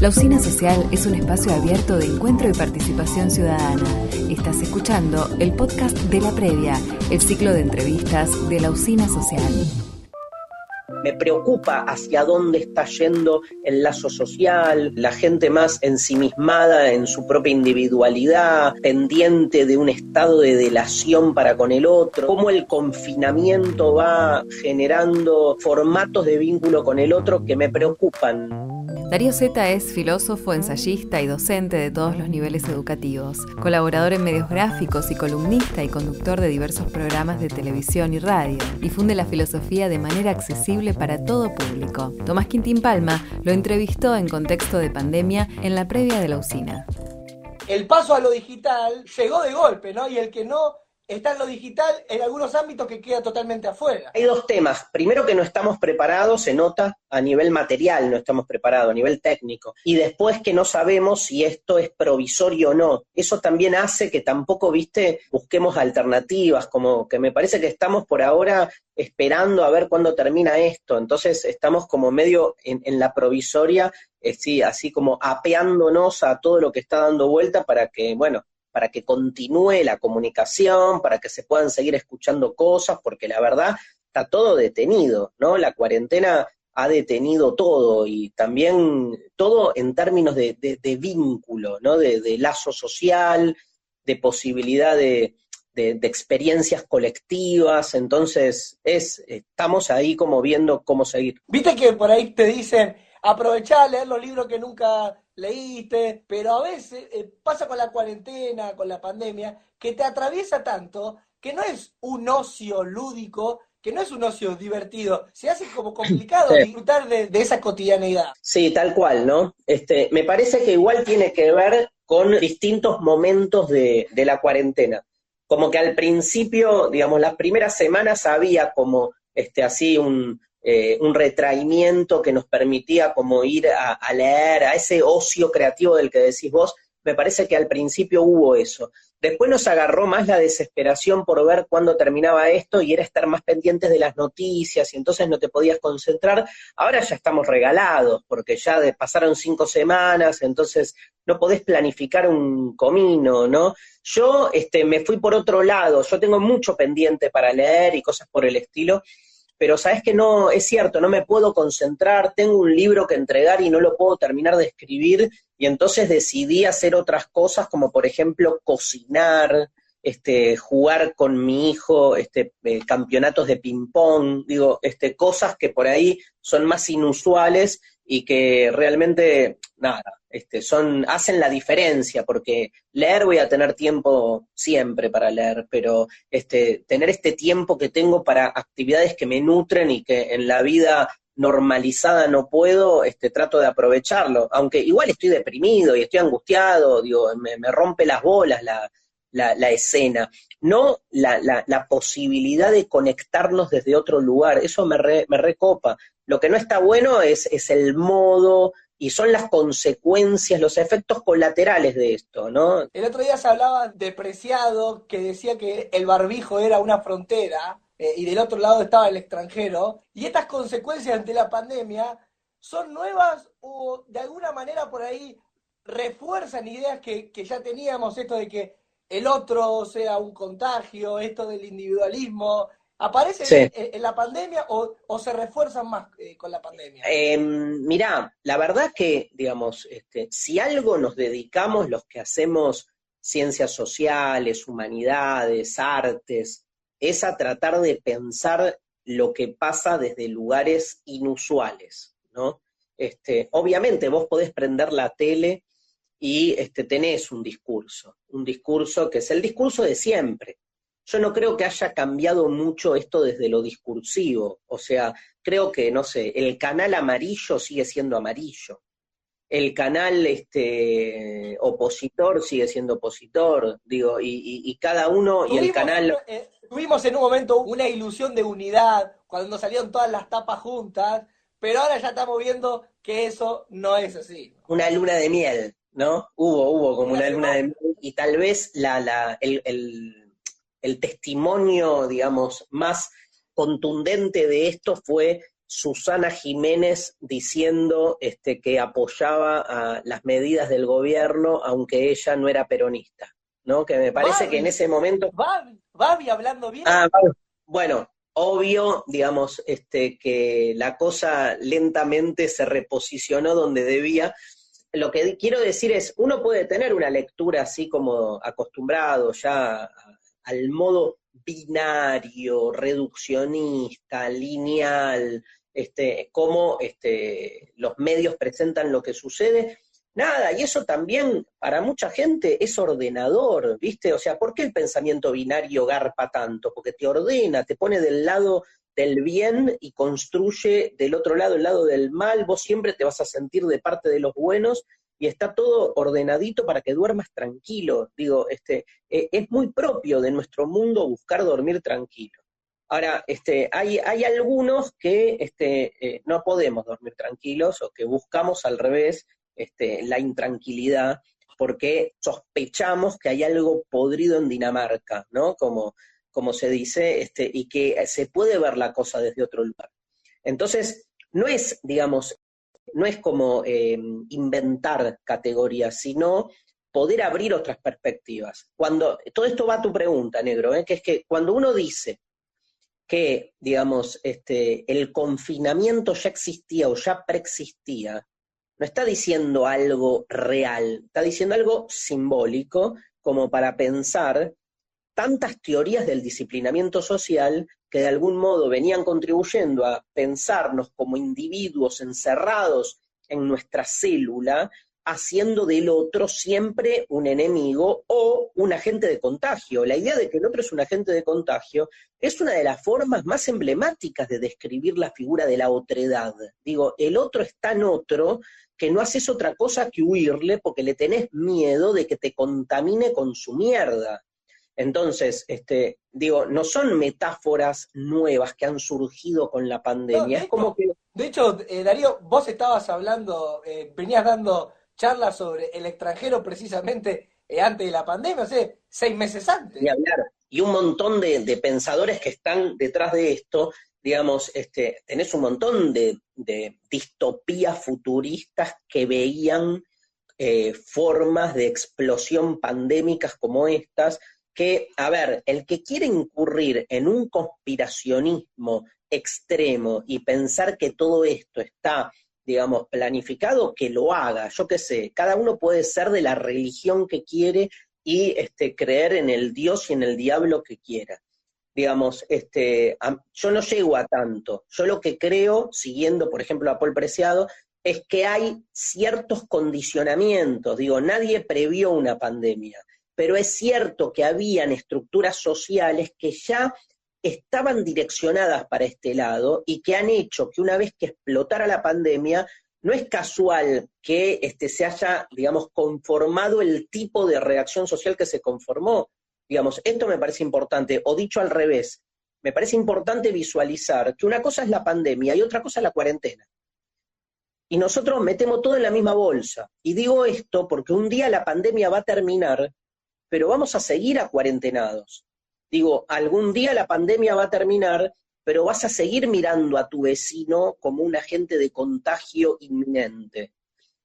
La Usina Social es un espacio abierto de encuentro y participación ciudadana. Estás escuchando el podcast de la previa, el ciclo de entrevistas de la Usina Social me preocupa hacia dónde está yendo el lazo social, la gente más ensimismada en su propia individualidad, pendiente de un estado de delación para con el otro, cómo el confinamiento va generando formatos de vínculo con el otro que me preocupan. Darío Zeta es filósofo, ensayista y docente de todos los niveles educativos, colaborador en medios gráficos y columnista y conductor de diversos programas de televisión y radio. Difunde la filosofía de manera accesible para todo público. Tomás Quintín Palma lo entrevistó en contexto de pandemia en la previa de la usina. El paso a lo digital llegó de golpe, ¿no? Y el que no está en lo digital en algunos ámbitos que queda totalmente afuera. Hay dos temas. Primero que no estamos preparados, se nota a nivel material, no estamos preparados, a nivel técnico. Y después que no sabemos si esto es provisorio o no. Eso también hace que tampoco, viste, busquemos alternativas, como que me parece que estamos por ahora esperando a ver cuándo termina esto. Entonces estamos como medio en, la provisoria, eh, sí, así como apeándonos a todo lo que está dando vuelta para que, bueno, para que continúe la comunicación, para que se puedan seguir escuchando cosas, porque la verdad está todo detenido, ¿no? La cuarentena ha detenido todo y también todo en términos de, vínculo, ¿no? De, lazo social, de posibilidad de, de, experiencias colectivas, entonces es, estamos ahí como viendo cómo seguir. Viste que por ahí te dicen, aprovechá a leer los libros que nunca leíste, pero a veces eh, pasa con la cuarentena, con la pandemia, que te atraviesa tanto que no es un ocio lúdico, que no es un ocio divertido, se hace como complicado disfrutar de, esa cotidianeidad. Sí, tal cual, ¿no? Este, me parece que igual tiene que ver con distintos momentos de, de la cuarentena. Como que al principio, digamos, las primeras semanas había como este, así un, eh, un retraimiento que nos permitía como ir a, leer, a ese ocio creativo del que decís vos, me parece que al principio hubo eso. Después nos agarró más la desesperación por ver cuándo terminaba esto y era estar más pendientes de las noticias y entonces no te podías concentrar. Ahora ya estamos regalados porque ya pasaron cinco semanas, entonces no podés planificar un comino, ¿no? Yo este, me fui por otro lado, yo tengo mucho pendiente para leer y cosas por el estilo, pero sabes que no, es cierto, no me puedo concentrar, tengo un libro que entregar y no lo puedo terminar de escribir, y entonces decidí hacer otras cosas, como por ejemplo cocinar, este, jugar con mi hijo, este, eh, campeonatos de ping-pong, digo, este, cosas que por ahí son más inusuales y que realmente, nada, este, son, hacen la diferencia, porque leer voy a tener tiempo siempre para leer, pero este, tener este tiempo que tengo para actividades que me nutren y que en la vida normalizada no puedo, este, trato de aprovecharlo, aunque igual estoy deprimido y estoy angustiado, digo, me, rompe las bolas la, escena, no la, la, posibilidad de conectarnos desde otro lugar, eso me, me recopa, lo que no está bueno es, es el modo y son las consecuencias, los efectos colaterales de esto, ¿no? El otro día se hablaba de Preciado, que decía que el barbijo era una frontera eh, y del otro lado estaba el extranjero, y estas consecuencias ante la pandemia son nuevas o de alguna manera por ahí refuerzan ideas que, que ya teníamos, esto de que el otro sea un contagio, esto del individualismo, ¿Aparece en, la pandemia o, se refuerzan más eh, con la pandemia? Eh, mirá, la verdad que, digamos, este, si algo nos dedicamos los que hacemos ciencias sociales, humanidades, artes, es a tratar de pensar lo que pasa desde lugares inusuales, ¿no? Este, obviamente vos podés prender la tele y este, tenés un discurso, un discurso que es el discurso de siempre, yo no creo que haya cambiado mucho esto desde lo discursivo. O sea, creo que, no sé, el canal amarillo sigue siendo amarillo. El canal este, opositor sigue siendo opositor, digo, y, cada uno, y el canal... Eh, tuvimos en un momento una ilusión de unidad, cuando salieron todas las tapas juntas, pero ahora ya estamos viendo que eso no es así. Una luna de miel, ¿no? Hubo, hubo como una, luna de miel, y tal vez la, la, el el testimonio, digamos, más contundente de esto fue Susana Jiménez diciendo este, que apoyaba a las medidas del gobierno, aunque ella no era peronista, ¿no? Que me parece que en ese momento... Babi, hablando bien. Ah, bueno, obvio, digamos, este, que la cosa lentamente se reposicionó donde debía. Lo que quiero decir es, uno puede tener una lectura así como acostumbrado ya al modo binario, reduccionista, lineal, este, cómo este, los medios presentan lo que sucede. Nada, y eso también para mucha gente es ordenador, ¿viste? O sea, ¿por qué el pensamiento binario garpa tanto? Porque te ordena, te pone del lado del bien y construye del otro lado el lado del mal, vos siempre te vas a sentir de parte de los buenos y está todo ordenadito para que duermas tranquilo. Digo, este, eh, es muy propio de nuestro mundo buscar dormir tranquilo. Ahora, este, hay, hay algunos que este, eh, no podemos dormir tranquilos o que buscamos al revés este, la intranquilidad porque sospechamos que hay algo podrido en Dinamarca, ¿no? Como, como se dice, este, y que se puede ver la cosa desde otro lugar. Entonces, no es, digamos, no es como eh, inventar categorías, sino poder abrir otras perspectivas. Cuando, todo esto va a tu pregunta, negro, ¿eh? que es que cuando uno dice que, digamos, este, el confinamiento ya existía o ya preexistía, no está diciendo algo real, está diciendo algo simbólico, como para pensar tantas teorías del disciplinamiento social que de algún modo venían contribuyendo a pensarnos como individuos encerrados en nuestra célula haciendo del otro siempre un enemigo o un agente de contagio. La idea de que el otro es un agente de contagio es una de las formas más emblemáticas de describir la figura de la otredad. Digo, el otro es tan otro que no haces otra cosa que huirle porque le tenés miedo de que te contamine con su mierda. Entonces, este, digo, no son metáforas nuevas que han surgido con la pandemia. es como que... De hecho, eh, Darío, vos estabas hablando, eh, venías dando charlas sobre el extranjero precisamente eh, antes de la pandemia, o sea, seis meses antes. Y, hablar. y un montón de, pensadores que están detrás de esto, digamos, este, tenés un montón de, distopías futuristas que veían eh, formas de explosión pandémicas como estas, que, a ver, el que quiere incurrir en un conspiracionismo extremo y pensar que todo esto está digamos, planificado, que lo haga. Yo qué sé, cada uno puede ser de la religión que quiere y este, creer en el Dios y en el diablo que quiera. Digamos, este, yo no llego a tanto. Yo lo que creo, siguiendo, por ejemplo, a Paul Preciado, es que hay ciertos condicionamientos. Digo, nadie previó una pandemia, pero es cierto que habían estructuras sociales que ya estaban direccionadas para este lado y que han hecho que una vez que explotara la pandemia, no es casual que este, se haya, digamos, conformado el tipo de reacción social que se conformó. Digamos, esto me parece importante, o dicho al revés, me parece importante visualizar que una cosa es la pandemia y otra cosa es la cuarentena. Y nosotros metemos todo en la misma bolsa. Y digo esto porque un día la pandemia va a terminar, pero vamos a seguir a cuarentenados. Digo, algún día la pandemia va a terminar, pero vas a seguir mirando a tu vecino como un agente de contagio inminente.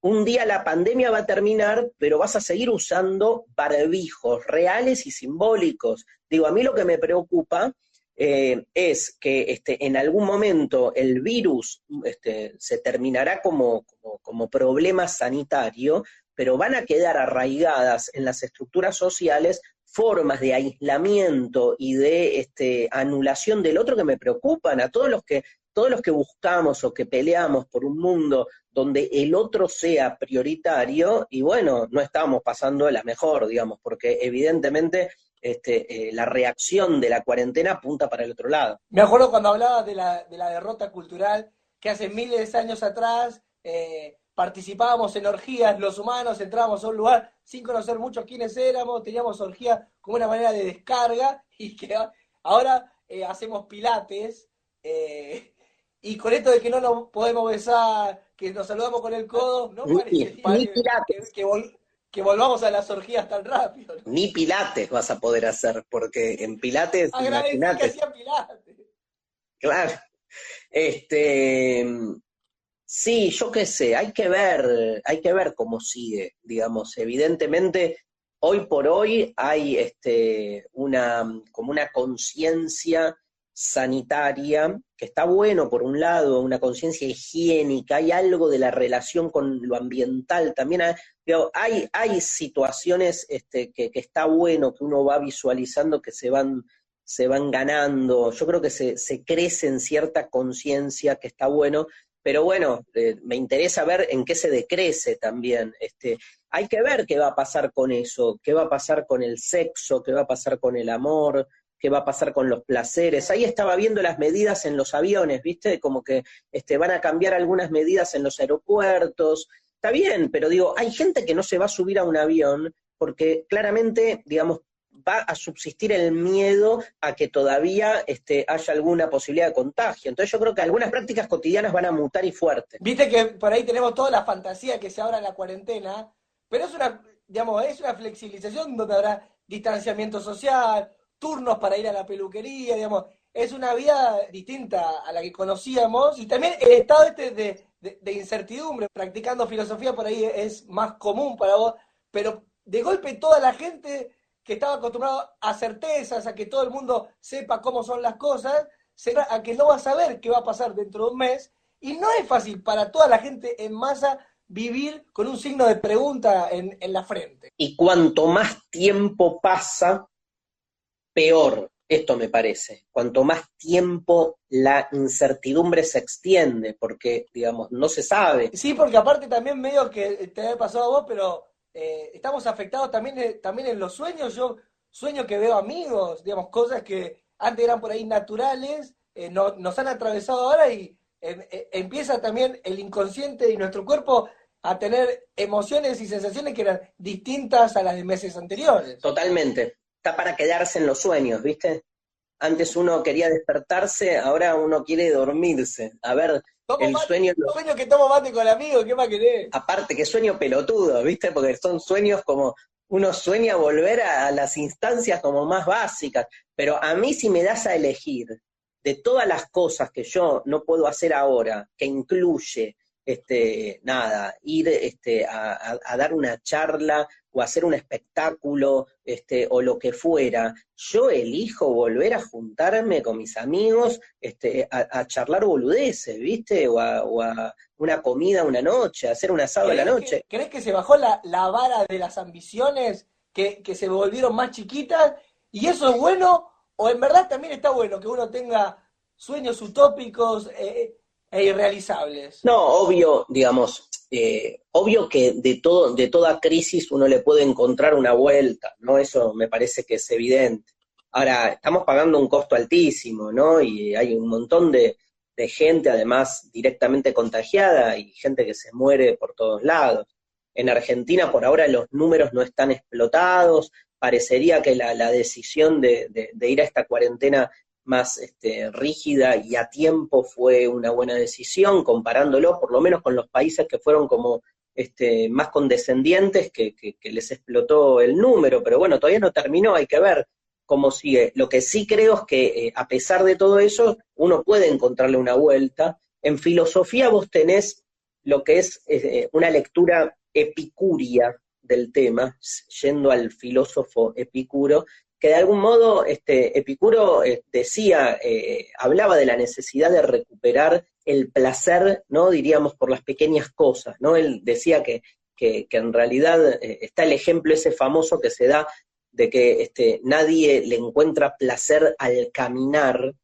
Un día la pandemia va a terminar, pero vas a seguir usando barbijos reales y simbólicos. Digo, a mí lo que me preocupa eh, es que este, en algún momento el virus este, se terminará como, como problema sanitario, pero van a quedar arraigadas en las estructuras sociales formas de aislamiento y de este, anulación del otro que me preocupan, a todos los que, todos los que buscamos o que peleamos por un mundo donde el otro sea prioritario, y bueno, no estamos pasando la mejor, digamos, porque evidentemente este, eh, la reacción de la cuarentena apunta para el otro lado. Me acuerdo cuando hablabas de la, de la derrota cultural que hace miles de años atrás eh, participábamos en orgías, los humanos entrábamos a un lugar sin conocer mucho quiénes éramos, teníamos orgía como una manera de descarga y que ahora eh, hacemos pilates eh, y con esto de que no nos podemos besar, que nos saludamos con el codo, no parece que, volvamos a las orgías tan rápido. Ni pilates vas a poder hacer, porque en pilates, imagínate. que hacían pilates. Claro. Este, sí, yo qué sé, hay que ver, hay que ver cómo sigue, digamos, evidentemente hoy por hoy hay este, una, como una conciencia sanitaria, que está bueno por un lado, una conciencia higiénica, hay algo de la relación con lo ambiental, también hay, hay, situaciones este, que, está bueno, que uno va visualizando que se van, se van ganando, yo creo que se, se crece en cierta conciencia que está bueno, pero bueno, eh, me interesa ver en qué se decrece también. Este, hay que ver qué va a pasar con eso, qué va a pasar con el sexo, qué va a pasar con el amor, qué va a pasar con los placeres. Ahí estaba viendo las medidas en los aviones, ¿viste? Como que este, van a cambiar algunas medidas en los aeropuertos. Está bien, pero digo, hay gente que no se va a subir a un avión porque claramente, digamos, va a subsistir el miedo a que todavía este, haya alguna posibilidad de contagio. Entonces yo creo que algunas prácticas cotidianas van a mutar y fuerte. Viste que por ahí tenemos toda la fantasía que se abra la cuarentena, pero es una, digamos, es una flexibilización donde habrá distanciamiento social, turnos para ir a la peluquería, digamos, es una vida distinta a la que conocíamos y también el estado este de, incertidumbre, practicando filosofía por ahí es más común para vos, pero de golpe toda la gente que estaba acostumbrada a certezas, a que todo el mundo sepa cómo son las cosas, será a que no va a saber qué va a pasar dentro de un mes y no es fácil para toda la gente en masa vivir con un signo de pregunta en, en la frente. Y cuanto más tiempo pasa, peor. Esto me parece. Cuanto más tiempo la incertidumbre se extiende, porque, digamos, no se sabe. Sí, porque aparte también medio que te ha pasado a vos, pero eh, estamos afectados también, eh, también en los sueños. Yo sueño que veo amigos, digamos, cosas que antes eran por ahí naturales, eh, no, nos han atravesado ahora y empieza también el inconsciente y nuestro cuerpo a tener emociones y sensaciones que eran distintas a las de meses anteriores. Totalmente está para quedarse en los sueños, ¿viste? Antes uno quería despertarse, ahora uno quiere dormirse. A ver, el sueño... sueño que tomo mate con el amigo, ¿qué más querés? Aparte, que sueño pelotudo, ¿viste? Porque son sueños como... Uno sueña volver a, las instancias como más básicas, pero a mí si me das a elegir de todas las cosas que yo no puedo hacer ahora, que incluye este, nada, ir este, a, dar una charla o hacer un espectáculo este, o lo que fuera, yo elijo volver a juntarme con mis amigos este, a, charlar boludeces, ¿viste? O a, una comida una noche, a hacer un asado a la noche. ¿Crees que se bajó la, vara de las ambiciones, que, que se volvieron más chiquitas? ¿Y eso es bueno? ¿O en verdad también está bueno que uno tenga sueños utópicos? Eh, e irrealizables. No, obvio, digamos, eh, obvio que de, todo, de toda crisis uno le puede encontrar una vuelta, ¿no? Eso me parece que es evidente. Ahora, estamos pagando un costo altísimo, ¿no? Y hay un montón de, de gente, además, directamente contagiada y gente que se muere por todos lados. En Argentina, por ahora, los números no están explotados. Parecería que la, la decisión de, de, ir a esta cuarentena más este, rígida y a tiempo fue una buena decisión, comparándolo por lo menos con los países que fueron como este, más condescendientes, que, les explotó el número, pero bueno, todavía no terminó, hay que ver cómo sigue. Lo que sí creo es que eh, a pesar de todo eso, uno puede encontrarle una vuelta. En filosofía vos tenés lo que es eh, una lectura epicuria del tema, yendo al filósofo Epicuro, que de algún modo este, Epicuro eh, decía, eh, hablaba de la necesidad de recuperar el placer, ¿no? Diríamos, por las pequeñas cosas, ¿no? Él decía que, que, en realidad eh, está el ejemplo ese famoso que se da de que este, nadie le encuentra placer al caminar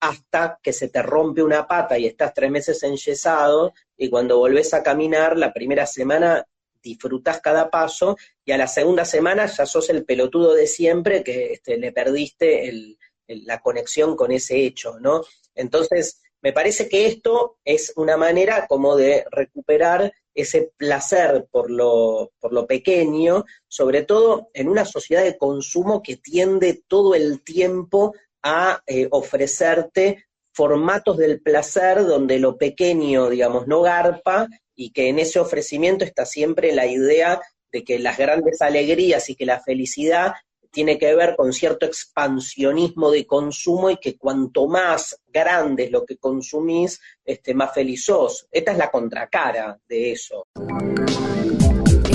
hasta que se te rompe una pata y estás tres meses enyesado y cuando volvés a caminar la primera semana disfrutás cada paso y a la segunda semana ya sos el pelotudo de siempre que este, le perdiste la conexión con ese hecho, ¿no? Entonces, me parece que esto es una manera como de recuperar ese placer por lo, por lo pequeño, sobre todo en una sociedad de consumo que tiende todo el tiempo a eh, ofrecerte formatos del placer donde lo pequeño, digamos, no garpa y que en ese ofrecimiento está siempre la idea de que las grandes alegrías y que la felicidad tiene que ver con cierto expansionismo de consumo y que cuanto más grande es lo que consumís, este, más feliz sos. Esta es la contracara de eso.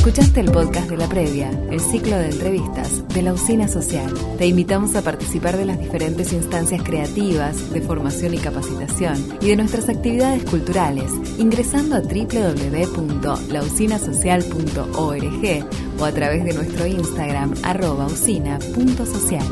Escuchaste el podcast de la previa, el ciclo de entrevistas de la usina social. Te invitamos a participar de las diferentes instancias creativas, de formación y capacitación y de nuestras actividades culturales, ingresando a www.lausinasocial.org o a través de nuestro Instagram arroba usina.social.